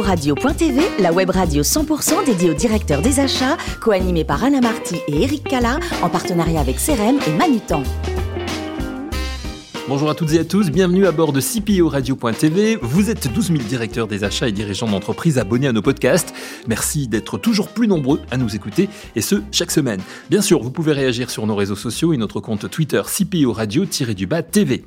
Radio.tv, la web radio 100% dédiée aux directeurs des achats, co-animée par Anna Marty et Eric Cala, en partenariat avec CRM et Manutan. Bonjour à toutes et à tous, bienvenue à bord de CPO Radio.tv. Vous êtes 12 000 directeurs des achats et dirigeants d'entreprises abonnés à nos podcasts. Merci d'être toujours plus nombreux à nous écouter, et ce, chaque semaine. Bien sûr, vous pouvez réagir sur nos réseaux sociaux et notre compte Twitter CPO Radio-du-bas TV.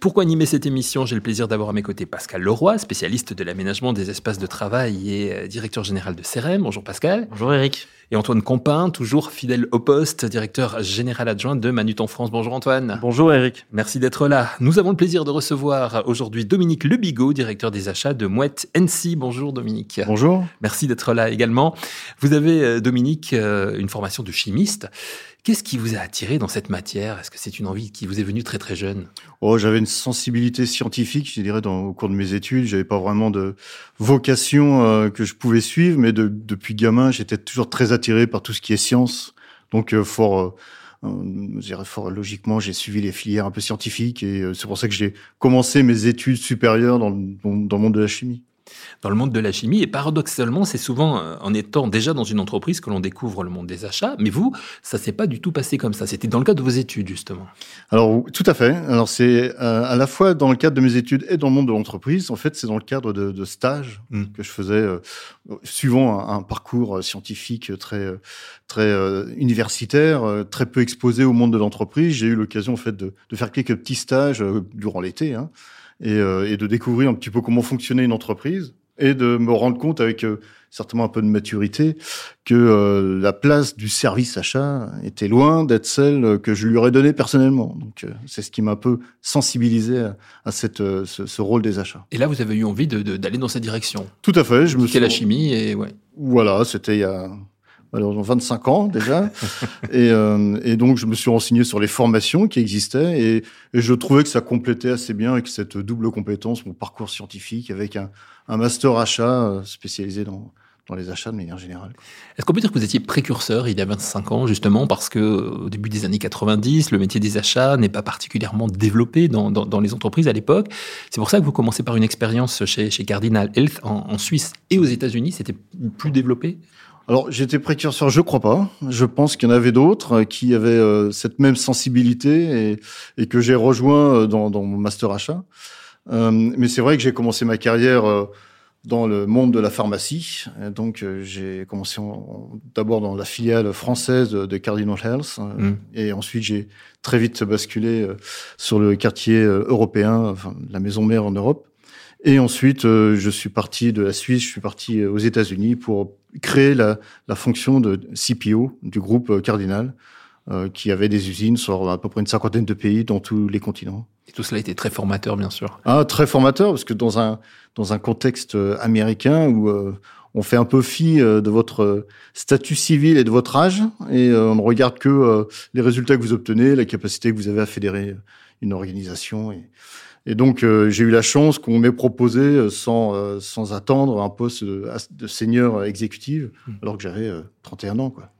Pourquoi animer cette émission J'ai le plaisir d'avoir à mes côtés Pascal Leroy, spécialiste de l'aménagement des espaces de travail et euh, directeur général de CRM. Bonjour Pascal. Bonjour Eric. Et Antoine Compin, toujours fidèle au poste, directeur général adjoint de Manutan France. Bonjour Antoine. Bonjour Eric. Merci d'être là. Nous avons le plaisir de recevoir aujourd'hui Dominique Lebigot, directeur des achats de Mouette NC. Bonjour Dominique. Bonjour. Merci d'être là également. Vous avez, euh, Dominique, euh, une formation de chimiste. Qu'est-ce qui vous a attiré dans cette matière? Est-ce que c'est une envie qui vous est venue très très jeune? Oh, j'avais une sensibilité scientifique, je dirais, dans, au cours de mes études. J'avais pas vraiment de vocation euh, que je pouvais suivre, mais de, depuis gamin, j'étais toujours très attiré par tout ce qui est science. Donc, euh, fort, euh, dirais fort logiquement, j'ai suivi les filières un peu scientifiques et c'est pour ça que j'ai commencé mes études supérieures dans, dans, dans le monde de la chimie dans le monde de la chimie. Et paradoxalement, c'est souvent euh, en étant déjà dans une entreprise que l'on découvre le monde des achats. Mais vous, ça s'est pas du tout passé comme ça. C'était dans le cadre de vos études, justement. Alors, tout à fait. Alors, c'est euh, à la fois dans le cadre de mes études et dans le monde de l'entreprise. En fait, c'est dans le cadre de, de stages mmh. que je faisais, euh, suivant un, un, parcours scientifique très, très universitaire, très peu exposé au monde de l'entreprise. J'ai eu l'occasion, en fait, de, de, faire quelques petits stages durant l'été. Hein, et, euh, et, de découvrir un petit peu comment fonctionnait une entreprise et de me rendre compte avec euh, certainement un peu de maturité que euh, la place du service achat était loin d'être celle que je lui aurais donnée personnellement. Donc c'est ce qui m'a un peu sensibilisé à, à cette, ce, ce, rôle des achats. Et là, vous avez eu envie d'aller de, de, dans cette direction. Tout à fait. Je me suis la chimie et ouais. Voilà, c'était il y a malheureusement 25 ans déjà. et, euh, et, donc, je me suis renseigné sur les formations qui existaient et, et, je trouvais que ça complétait assez bien avec cette double compétence, mon parcours scientifique avec un, un master achat euh, spécialisé dans, dans les achats de manière générale. Est-ce qu'on peut dire que vous étiez précurseur il y a 25 ans, justement, parce que au début des années 90, le métier des achats n'est pas particulièrement développé dans, dans, dans les entreprises à l'époque? C'est pour ça que vous commencez par une expérience chez, chez Cardinal Health en, en Suisse et aux États-Unis. C'était plus développé? Alors, j'étais précurseur, je crois pas. Je pense qu'il y en avait d'autres qui avaient euh, cette même sensibilité et, et que j'ai rejoint euh, dans, dans, mon master achat. Euh, mais c'est vrai que j'ai commencé ma carrière euh, dans le monde de la pharmacie. Et donc, euh, j'ai commencé d'abord dans la filiale française de Cardinal Health. Mmh. Et ensuite, j'ai très vite basculé sur le quartier européen, enfin, la maison mère en Europe. Et ensuite, euh, je suis parti de la Suisse, je suis parti aux États-Unis pour créer la, la, fonction de CPO du groupe euh, Cardinal, euh, qui avait des usines sur à peu près une cinquantaine de pays dans tous les continents. Et tout cela a été très formateur, bien sûr. Ah, très formateur, parce que dans un, dans un contexte américain où euh, on fait un peu fi de votre statut civil et de votre âge, et on ne regarde que les résultats que vous obtenez, la capacité que vous avez à fédérer une organisation. Et, et donc, euh, j'ai eu la chance qu'on m'ait proposé, euh, sans, euh, sans attendre, un poste de, de seigneur exécutive, mmh. alors que j'avais 31 ans. Quoi.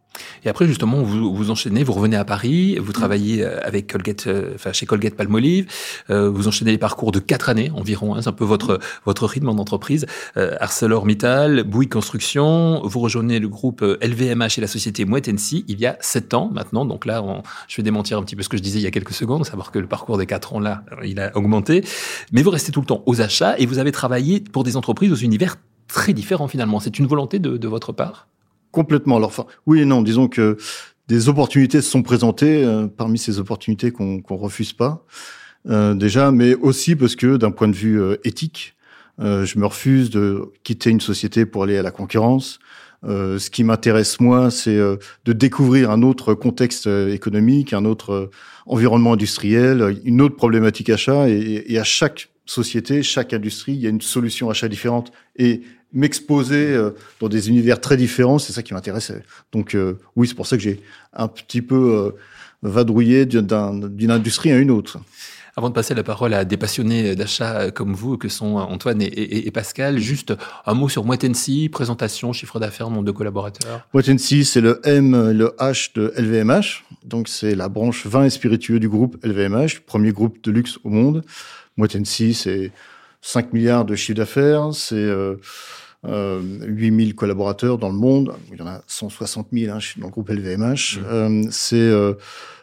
Et après, justement, vous, vous enchaînez, vous revenez à Paris, vous travaillez euh, avec Colgate, euh, enfin chez Colgate Palmolive, euh, vous enchaînez les parcours de quatre années environ, hein, c'est un peu votre votre rythme en entreprise. Euh, ArcelorMittal, Bouygues Construction, vous rejoignez le groupe LVMH et la société Mouette il y a sept ans maintenant. Donc là, on, je vais démentir un petit peu ce que je disais il y a quelques secondes, savoir que le parcours des quatre ans là, il a augmenté. Mais vous restez tout le temps aux achats et vous avez travaillé pour des entreprises aux univers très différents finalement. C'est une volonté de, de votre part? Complètement. Alors, enfin, oui et non. Disons que des opportunités se sont présentées euh, parmi ces opportunités qu'on refuse pas euh, déjà, mais aussi parce que d'un point de vue euh, éthique, euh, je me refuse de quitter une société pour aller à la concurrence. Ce qui m'intéresse moi, c'est de découvrir un autre contexte économique, un autre environnement industriel, une autre problématique achat, et à chaque société, chaque industrie, il y a une solution achat différente. Et m'exposer euh, dans des univers très différents, c'est ça qui m'intéressait. Donc euh, oui, c'est pour ça que j'ai un petit peu euh, vadrouillé d'une industrie à une autre. Avant de passer la parole à des passionnés d'achat comme vous, que sont Antoine et, et, et Pascal, juste un mot sur Moitensi, présentation, chiffre d'affaires, nombre de collaborateurs. Moitensi, c'est le M, le H de LVMH. Donc c'est la branche vin et spiritueux du groupe LVMH, premier groupe de luxe au monde. Moitensi, c'est 5 milliards de chiffre d'affaires, c'est euh, 8000 collaborateurs dans le monde. Il y en a 160 000 hein, dans le groupe LVMH. Mmh. Euh, c'est euh,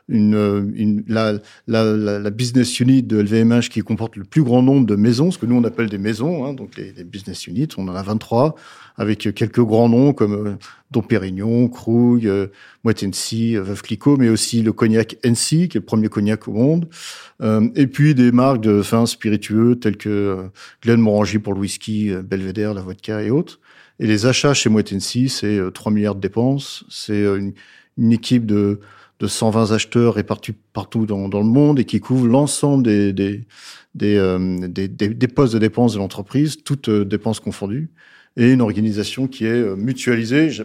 une, une la, la, la, business unit de LVMH qui comporte le plus grand nombre de maisons, ce que nous on appelle des maisons, hein, donc les, les, business units, on en a 23, avec quelques grands noms comme euh, Dom Pérignon, Krug, euh, Moët Hennessy, Veuve Clicquot, mais aussi le cognac Hennessy, qui est le premier cognac au monde, euh, et puis des marques de vins spiritueux tels que euh, Glenmorangie pour le whisky, euh, Belvedere, la vodka et autres. Et les achats chez Moët Hennessy, c'est 3 milliards de dépenses, c'est une, une équipe de de 120 acheteurs répartis partout dans, dans le monde et qui couvrent l'ensemble des, des, des, euh, des, des, postes de dépenses de l'entreprise, toutes euh, dépenses confondues, et une organisation qui est euh, mutualisée. Je,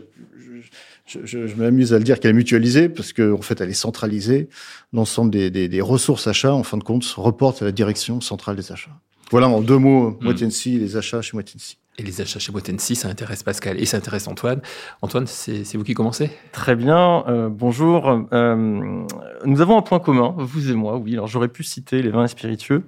je, je, je m'amuse à le dire qu'elle est mutualisée parce qu'en en fait, elle est centralisée. L'ensemble des, des, des, ressources achats, en fin de compte, se reportent à la direction centrale des achats. Voilà en deux mots, mmh. les achats chez Moitensi. Et les achats chez Boitensi, ça intéresse Pascal et ça intéresse Antoine. Antoine, c'est vous qui commencez? Très bien, euh, bonjour. Euh, nous avons un point commun, vous et moi, oui. Alors j'aurais pu citer les vins spiritueux,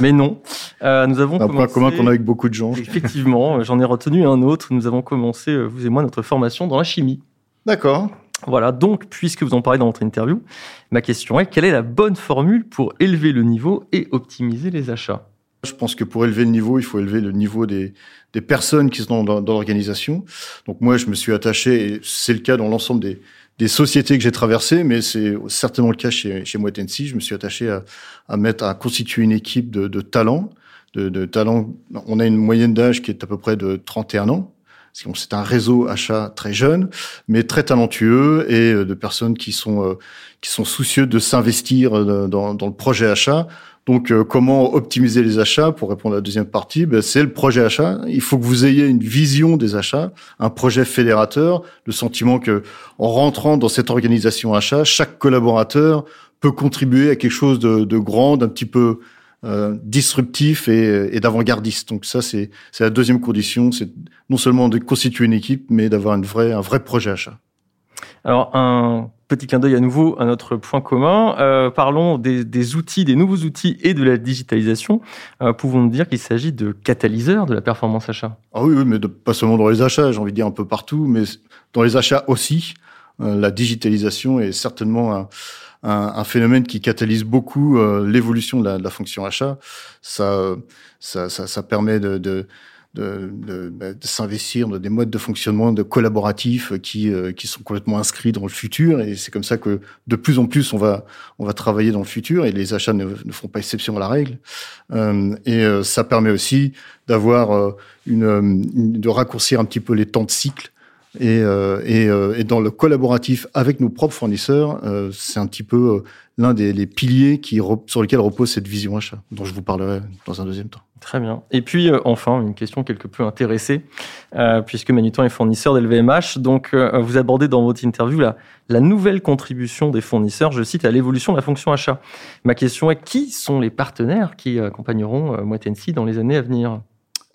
mais non. Euh, nous avons un commencé, point commun qu'on a avec beaucoup de gens. Effectivement, j'en ai retenu un autre. Nous avons commencé, vous et moi, notre formation dans la chimie. D'accord. Voilà, donc, puisque vous en parlez dans votre interview, ma question est, quelle est la bonne formule pour élever le niveau et optimiser les achats? Je pense que pour élever le niveau, il faut élever le niveau des, des personnes qui sont dans, dans l'organisation. Donc moi, je me suis attaché, et c'est le cas dans l'ensemble des, des sociétés que j'ai traversées, mais c'est certainement le cas chez, chez Moitensi. Je me suis attaché à, à, mettre, à constituer une équipe de, de talents. De, de talents. On a une moyenne d'âge qui est à peu près de 31 ans. C'est un réseau achat très jeune, mais très talentueux et euh, de personnes qui sont euh, qui sont soucieux de s'investir euh, dans, dans, le projet achat donc, euh, comment optimiser les achats Pour répondre à la deuxième partie, ben, c'est le projet achat. Il faut que vous ayez une vision des achats, un projet fédérateur, le sentiment que, en rentrant dans cette organisation achat, chaque collaborateur peut contribuer à quelque chose de, de grand, d'un petit peu euh, disruptif et, et d'avant-gardiste. Donc ça, c'est la deuxième condition, c'est non seulement de constituer une équipe, mais d'avoir un vrai projet achat. Alors, un petit clin d'œil à nouveau à notre point commun. Euh, parlons des, outils, des nouveaux outils et de la digitalisation. Euh, Pouvons-nous dire qu'il s'agit de catalyseurs de la performance achat? Ah oui, mais pas seulement dans les achats, j'ai envie de dire un peu partout, mais dans les achats aussi. Euh, la digitalisation est certainement un, phénomène qui catalyse beaucoup l'évolution de la, fonction achat. Ça, ça, ça, permet de bah, de s'investir dans des modes de fonctionnement de collaboratifs qui, euh, qui sont complètement inscrits dans le futur. Et c'est comme ça que de plus en plus on va, on va travailler dans le futur et les achats ne, ne font pas exception à la règle. Euh, et euh, ça permet aussi d'avoir une, de raccourcir un petit peu les temps de cycle et, et, dans le collaboratif avec nos propres fournisseurs, c'est un petit peu l'un des les piliers qui, sur lesquels repose cette vision achat, dont je vous parlerai dans un deuxième temps. Très bien. Et puis, enfin, une question quelque peu intéressée, puisque Manutan est fournisseur d'LVMH. Donc, vous abordez dans votre interview la, la nouvelle contribution des fournisseurs, je cite, à l'évolution de la fonction achat. Ma question est, qui sont les partenaires qui accompagneront euh, dans les années à venir?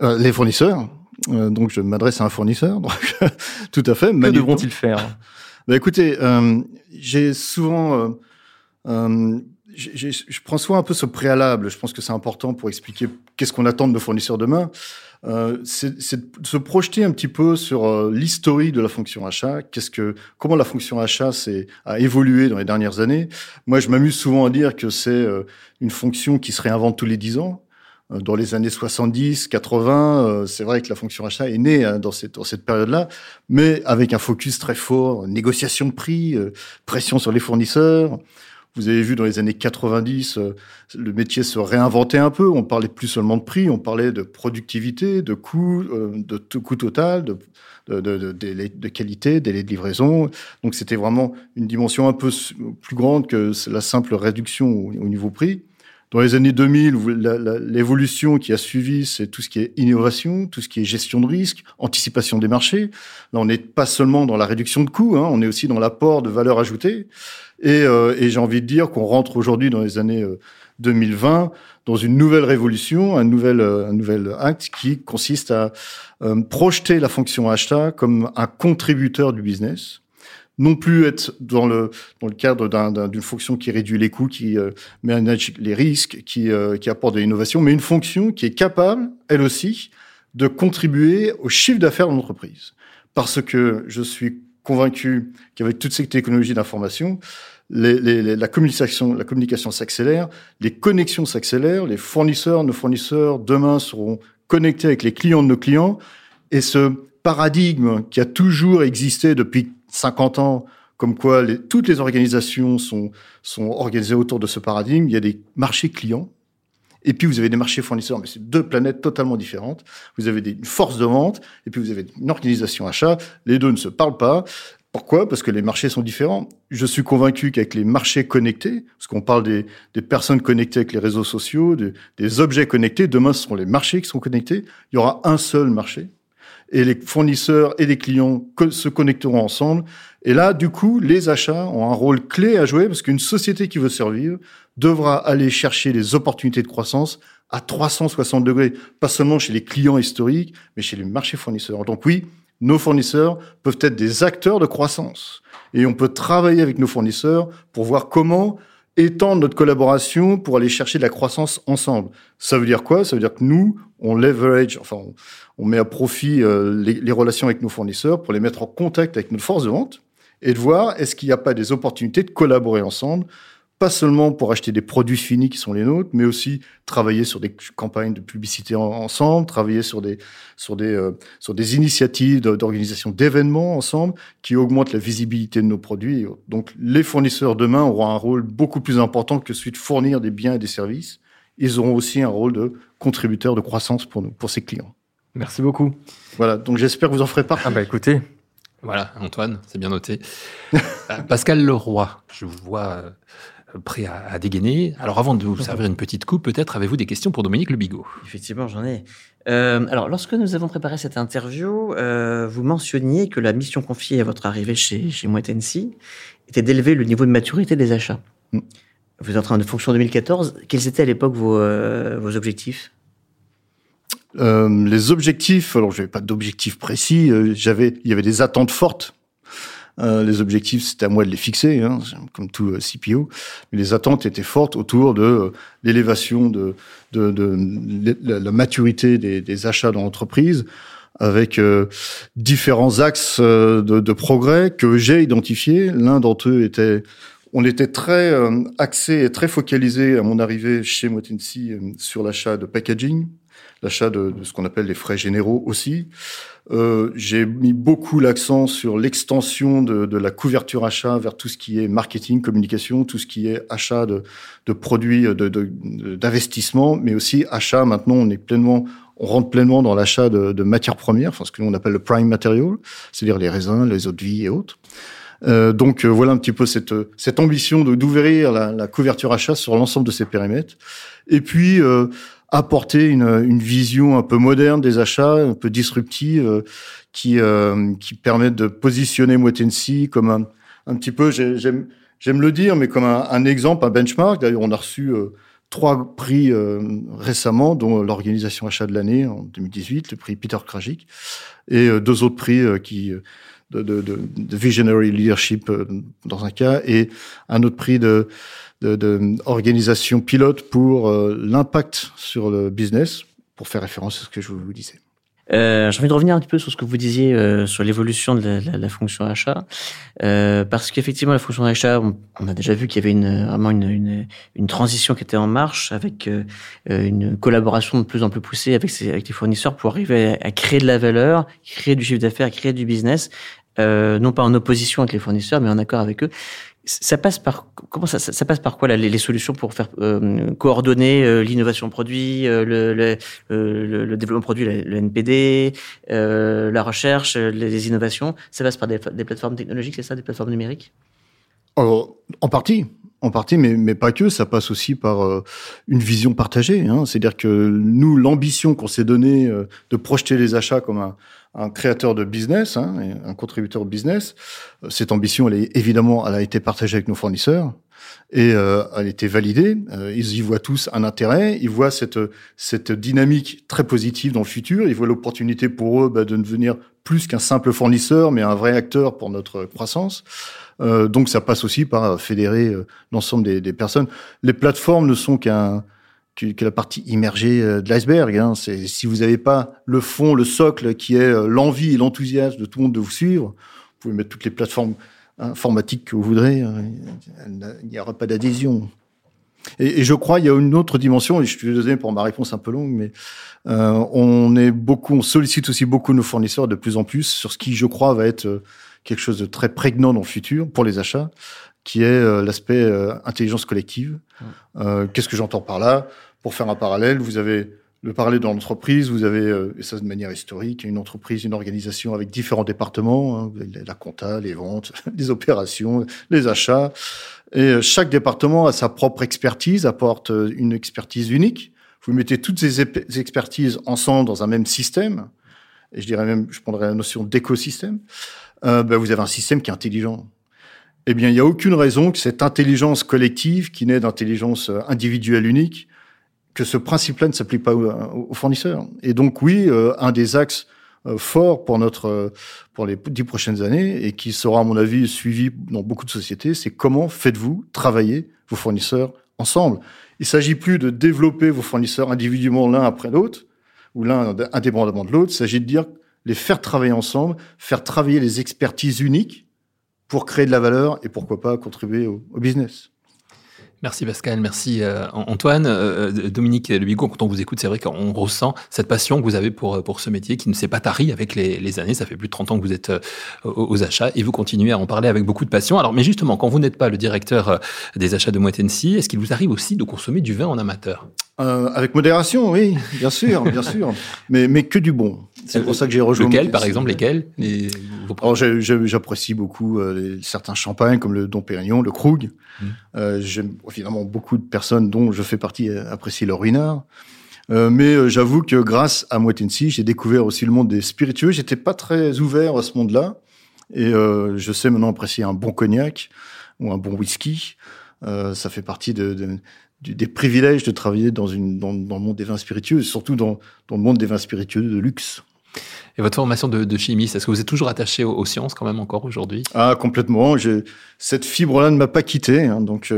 Les fournisseurs, euh, donc je m'adresse à un fournisseur. Donc, tout à fait. Que devront-ils faire? Bah, Écoutez, euh, j'ai souvent, euh, euh je prends souvent un peu ce préalable. Je pense que c'est important pour expliquer qu'est-ce qu'on attend de nos fournisseurs demain. Euh, c'est de se projeter un petit peu sur euh, l'historique de la fonction achat. Qu'est-ce que, comment la fonction achat a évolué dans les dernières années. Moi, je m'amuse souvent à dire que c'est une fonction qui se réinvente tous les dix ans. Euh, dans les années 70, 80, euh, c'est vrai que la fonction achat est née hein, dans cette, dans cette période-là, mais avec un focus très fort, négociation de prix, euh, pression sur les fournisseurs. Vous avez vu dans les années 90, le métier se réinventait un peu. On parlait plus seulement de prix, on parlait de productivité, de coût, de coût total, de, de, de, de, qualité, délai de livraison. Donc c'était vraiment une dimension un peu plus grande que la simple réduction au niveau prix. Dans les années 2000, l'évolution qui a suivi, c'est tout ce qui est innovation, tout ce qui est gestion de risque, anticipation des marchés. Là, on n'est pas seulement dans la réduction de coûts, hein, on est aussi dans l'apport de valeur ajoutée. Et, euh, et j'ai envie de dire qu'on rentre aujourd'hui dans les années 2020 euh, dans une nouvelle révolution, un nouvel, euh, un nouvel acte qui consiste à projeter la fonction achat comme un contributeur du business non plus être dans le cadre d'une fonction qui réduit les coûts, qui euh, manage les risques, qui euh, qui apporte de l'innovation, mais une fonction qui est capable, elle aussi, de contribuer au chiffre d'affaires de l'entreprise. Parce que je suis convaincu qu'avec toutes ces technologies d'information, la communication, la communication s'accélère, les connexions s'accélèrent, les fournisseurs, nos fournisseurs demain seront connectés avec les clients de nos clients, et ce paradigme qui a toujours existé depuis 50 ans, comme quoi toutes les organisations sont, sont organisées autour de ce paradigme, il y a des marchés clients, et puis vous avez des marchés fournisseurs, mais c'est deux planètes totalement différentes. Vous avez des, une force de vente, et puis vous avez une organisation achat. Les deux ne se parlent pas. Pourquoi? Parce que les marchés sont différents. Je suis convaincu qu'avec les marchés connectés, parce qu'on parle des, personnes connectées avec les réseaux sociaux, des, des objets connectés, demain ce seront les marchés qui seront connectés. Il y aura un seul marché. Et les fournisseurs et les clients se connecteront ensemble. Et là, du coup, les achats ont un rôle clé à jouer parce qu'une société qui veut survivre devra aller chercher les opportunités de croissance à 360 degrés, pas seulement chez les clients historiques, mais chez les marchés fournisseurs. Donc oui, nos fournisseurs peuvent être des acteurs de croissance. Et on peut travailler avec nos fournisseurs pour voir comment étendre notre collaboration pour aller chercher de la croissance ensemble. Ça veut dire quoi? Ça veut dire que nous, on leverage, enfin, on, met à profit euh, les, les, relations avec nos fournisseurs pour les mettre en contact avec notre force de vente et de voir est-ce qu'il n'y a pas des opportunités de collaborer ensemble pas seulement pour acheter des produits finis qui sont les nôtres, mais aussi travailler sur des campagnes de publicité ensemble, travailler sur des sur des euh, sur des initiatives d'organisation d'événements ensemble qui augmentent la visibilité de nos produits. Donc les fournisseurs demain auront un rôle beaucoup plus important que celui de fournir des biens et des services. Ils auront aussi un rôle de contributeur de croissance pour nous, pour ces clients. Merci beaucoup. Voilà, donc j'espère que vous en ferez part. Ah bah écoutez, voilà, Antoine, c'est bien noté. Euh, Pascal Leroy, je vous vois euh, prêt à, à, dégainer. Alors avant de vous servir une petite coupe, peut-être avez-vous des questions pour Dominique Le Bigot? Effectivement, j'en ai. Euh, alors, lorsque nous avons préparé cette interview, euh, vous mentionniez que la mission confiée à votre arrivée chez, chez Moitensi était d'élever le niveau de maturité des achats. Mm. Vous êtes en train de fonction 2014. Quels étaient à l'époque vos, euh, vos objectifs? Euh, les objectifs, alors je n'avais pas d'objectifs précis, euh, j'avais, il y avait des attentes fortes euh, les objectifs, c'était à moi de les fixer, hein, comme tout euh, CPO. Mais les attentes étaient fortes autour de euh, l'élévation de, de, de, la maturité des, des achats dans l'entreprise, avec différents axes de, de, progrès que j'ai identifiés. L'un d'entre eux était on était très axé et très focalisé à mon arrivée chez Motensi sur l'achat de packaging, l'achat de, de, ce qu'on appelle les frais généraux aussi. Euh, j'ai mis beaucoup l'accent sur l'extension de, de, la couverture achat vers tout ce qui est marketing, communication, tout ce qui est achat de, de produits d'investissement, mais aussi achat. Maintenant, on est pleinement on rentre pleinement dans l'achat de, de, matières premières, enfin ce que l'on appelle le prime material, c'est-à-dire les raisins, les eaux de vie et autres. Euh, donc euh, voilà un petit peu cette, cette ambition d'ouvrir la, la, couverture achat sur l'ensemble de ces périmètres. Et puis euh, apporter une, une, vision un peu moderne des achats, un peu disruptive, euh, qui, euh, qui permettent de positionner Motensi comme un, un petit peu, j'aime j'aime le dire, mais comme un, un exemple, un benchmark. D'ailleurs, on a reçu euh, trois prix euh, récemment, dont l'organisation achat de l'année en 2018, le prix Peter Krajik, et euh, deux autres prix qui de, de, de, Visionary Leadership dans un cas, et un autre prix de d'organisation pilote pour euh, l'impact sur le business, pour faire référence à ce que je vous disais. Euh, J'ai envie de revenir un petit peu sur ce que vous disiez euh, sur l'évolution de la, la, la, fonction achat, euh, parce qu'effectivement la fonction achat, on, on, a déjà vu qu'il y avait une, vraiment une, une, une, transition qui était en marche avec euh, une collaboration de plus en plus poussée avec, avec les fournisseurs pour arriver à, à, créer de la valeur, créer du chiffre d'affaires, créer du business, euh, non pas en opposition avec les fournisseurs, mais en accord avec eux ça passe par comment ça, ça passe par quoi là, les, les, solutions pour faire euh, coordonner euh, l'innovation produit, euh, le, le, euh, le, développement produit, le, NPD, euh, la recherche, les innovations? Ça passe par des, des plateformes technologiques, c'est ça, des plateformes numériques? Alors, En partie, en partie, mais, mais pas que. Ça passe aussi par une vision partagée. Hein. C'est-à-dire que nous, l'ambition qu'on s'est donnée de projeter les achats comme un un créateur de business, hein, un contributeur de business. Euh, cette ambition, elle est évidemment, elle a été partagée avec nos fournisseurs et euh, elle été validée. Euh, ils y voient tous un intérêt. Ils voient cette cette dynamique très positive dans le futur. Ils voient l'opportunité pour eux bah, de devenir plus qu'un simple fournisseur, mais un vrai acteur pour notre croissance. Euh, donc ça passe aussi par fédérer l'ensemble des, personnes. Les plateformes ne sont qu'un que, la partie immergée euh, de l'iceberg. Hein. Si vous n'avez pas le fond, le socle, qui est euh, l'envie et l'enthousiasme de tout le monde de vous suivre, vous pouvez mettre toutes les plateformes informatiques que vous voudrez, hein. il n'y aura pas d'adhésion. Et, et, je crois il y a une autre dimension, et je suis désolé pour ma réponse un peu longue, mais euh, on est beaucoup, on sollicite aussi beaucoup nos fournisseurs de plus en plus sur ce qui, je crois, va être euh, quelque chose de très prégnant dans le futur pour les achats, qui est euh, l'aspect euh, intelligence collective. Qu'est-ce que j'entends par là? Pour faire un parallèle, vous avez le parallèle dans l'entreprise, vous avez, et ça de manière historique, une entreprise, une organisation avec différents départements, hein, la compta, les ventes, les opérations, les achats. Et chaque département a sa propre expertise, apporte une expertise unique. Vous mettez toutes ces expertises ensemble dans un même système, et je dirais même, je prendrais la notion d'écosystème, euh, ben vous avez un système qui est intelligent. Eh bien, il n'y a aucune raison que cette intelligence collective, qui naît d'intelligence euh, individuelle unique, que ce principe-là ne s'applique pas aux, fournisseurs. Et donc, oui, euh, un des axes euh, forts pour notre pour les dix prochaines années et qui sera, à mon avis, suivi dans beaucoup de sociétés, c'est comment faites-vous travailler vos fournisseurs ensemble. Il s'agit plus de développer vos fournisseurs individuellement l'un après l'autre ou l'un indépendamment de l'autre. Il s'agit de dire les faire travailler ensemble, faire travailler les expertises uniques pour créer de la valeur et pourquoi pas contribuer au, business. Merci Pascal, merci euh, Antoine. Euh, euh, Dominique Lebigot, quand on vous écoute, c'est vrai qu'on ressent cette passion que vous avez pour, pour ce métier qui ne s'est pas tarie avec les, les, années. Ça fait plus de 30 ans que vous êtes aux, achats et vous continuez à en parler avec beaucoup de passion. Alors, mais justement, quand vous n'êtes pas le directeur des achats de Moitensi, est-ce qu'il vous arrive aussi de consommer du vin en amateur? Euh, avec modération, oui, bien sûr, bien sûr, mais mais que du bon. C'est pour ça que j'ai rejoint. Lequel, par exemple, lesquels? J'apprécie beaucoup euh, certains champagnes comme le Dom Pérignon, le Krug. Mmh. Euh, J'aime évidemment beaucoup de personnes dont je fais partie euh, apprécier le ruinard. Euh, mais euh, j'avoue que grâce à Moitensi, j'ai découvert aussi le monde des spiritueux. J'étais pas très ouvert à ce monde-là, et je sais maintenant apprécier un bon cognac ou un bon whisky. ça fait partie de, de des privilèges de travailler dans, une, dans, dans, le monde des vins spiritueux, surtout dans, dans, le monde des vins spiritueux de luxe. Et votre formation de, de chimiste, est-ce que vous êtes toujours attaché aux, sciences quand même encore aujourd'hui? Ah complètement. Cette fibre-là ne m'a pas quitté, hein, donc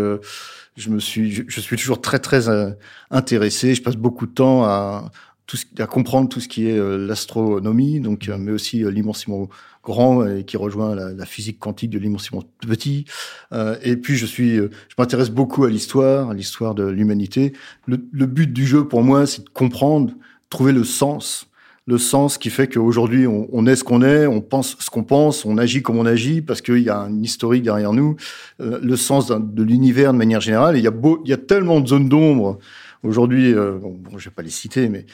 je me suis, je, suis toujours très très euh, intéressé. Je passe beaucoup de temps à tout ce, à comprendre tout ce qui est euh, l'astronomie, donc mais aussi l'immensément grand et qui rejoint la, physique quantique de l'immensément petit. Euh, et puis je suis, je m'intéresse beaucoup à l'histoire, à l'histoire de l'humanité. Le, le, but du jeu pour moi, c'est de comprendre, trouver le sens, le sens qui fait qu'aujourd'hui on, est ce qu'on est, on pense ce qu'on pense, on agit comme on agit parce qu'il y a un historique derrière nous, euh, le sens de l'univers de manière générale. Il y a beau, il y a tellement de zones d'ombre Aujourd'hui, euh, bon, bon, je vais pas les citer, mais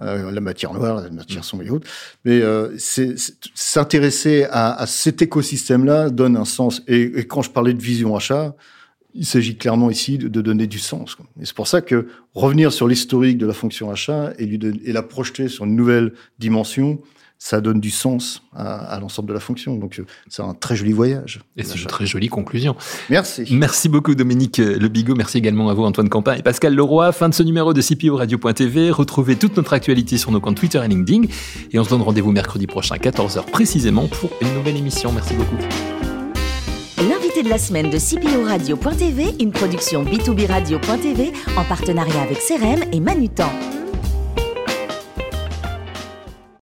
euh, la matière noire, la matière sombre et autres. Mais euh, s'intéresser à, à, cet écosystème-là donne un sens. Et, et, quand je parlais de vision achat, il s'agit clairement ici de, donner du sens. Et c'est pour ça que revenir sur l'historique de la fonction achat et, lui et la projeter sur une nouvelle dimension, ça donne du sens à, à l'ensemble de la fonction. Donc, euh, c'est un très joli voyage. Et c'est une très jolie conclusion. Merci. Merci beaucoup, Dominique Le Bigot. Merci également à vous, Antoine Campin et Pascal Leroy. Fin de ce numéro de CPO Radio.tv. Retrouvez toute notre actualité sur nos comptes Twitter et LinkedIn. Et on se donne rendez-vous mercredi prochain, 14h précisément, pour une nouvelle émission. Merci beaucoup. De la semaine de CPO Radio.tv, une production B2B Radio.tv en partenariat avec CRM et Manutan.